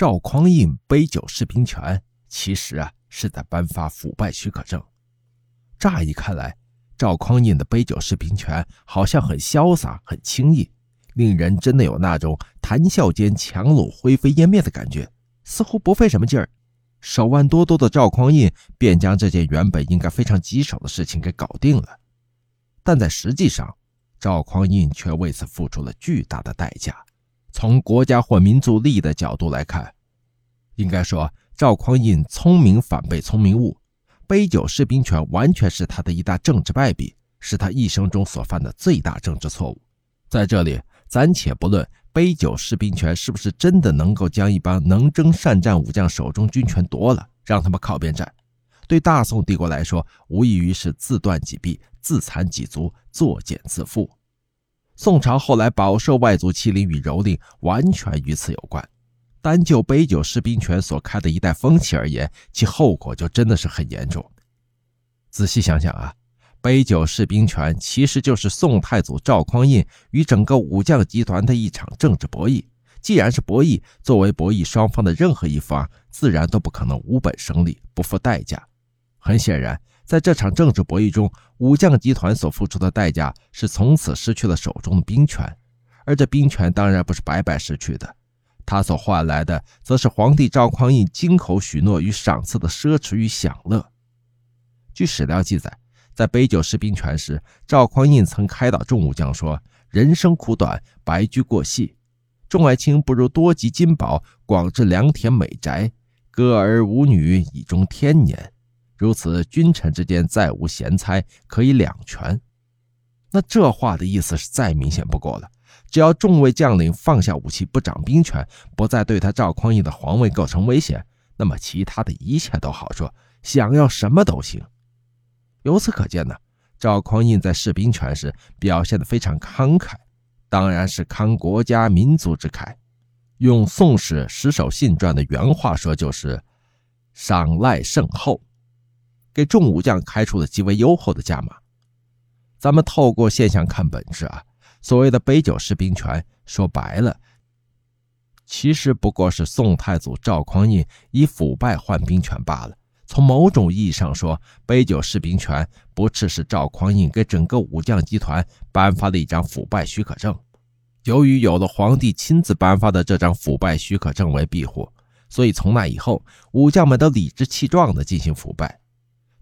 赵匡胤杯酒释兵权，其实啊是在颁发腐败许可证。乍一看来，赵匡胤的杯酒释兵权好像很潇洒、很轻易，令人真的有那种谈笑间樯橹灰飞烟灭的感觉。似乎不费什么劲儿，手腕多多的赵匡胤便将这件原本应该非常棘手的事情给搞定了。但在实际上，赵匡胤却为此付出了巨大的代价。从国家或民族利益的角度来看，应该说赵匡胤聪明反被聪明误，杯酒释兵权完全是他的一大政治败笔，是他一生中所犯的最大政治错误。在这里，暂且不论杯酒释兵权是不是真的能够将一帮能征善战武将手中军权夺了，让他们靠边站，对大宋帝国来说，无异于是自断己臂、自残己足、作茧自缚。宋朝后来饱受外族欺凌与蹂躏，完全与此有关。单就杯酒释兵权所开的一代风气而言，其后果就真的是很严重。仔细想想啊，杯酒释兵权其实就是宋太祖赵匡胤与整个武将集团的一场政治博弈。既然是博弈，作为博弈双方的任何一方，自然都不可能无本生利，不付代价。很显然。在这场政治博弈中，武将集团所付出的代价是从此失去了手中的兵权，而这兵权当然不是白白失去的，他所换来的则是皇帝赵匡胤金口许诺与赏赐的奢侈与享乐。据史料记载，在杯酒释兵权时，赵匡胤曾开导众武将说：“人生苦短，白驹过隙，众爱卿不如多集金宝，广置良田美宅，歌儿舞女，以终天年。”如此，君臣之间再无贤猜，可以两全。那这话的意思是再明显不过了。只要众位将领放下武器，不掌兵权，不再对他赵匡胤的皇位构成威胁，那么其他的一切都好说，想要什么都行。由此可见呢，赵匡胤在释兵权时表现得非常慷慨，当然是慷国家民族之慨。用《宋史·石守信传》的原话说，就是赏赖甚厚。给众武将开出了极为优厚的价码。咱们透过现象看本质啊，所谓的杯酒释兵权，说白了，其实不过是宋太祖赵匡胤以腐败换兵权罢了。从某种意义上说，杯酒释兵权不啻是赵匡胤给整个武将集团颁发的一张腐败许可证。由于有了皇帝亲自颁发的这张腐败许可证为庇护，所以从那以后，武将们都理直气壮地进行腐败。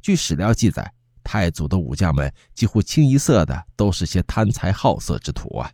据史料记载，太祖的武将们几乎清一色的都是些贪财好色之徒啊。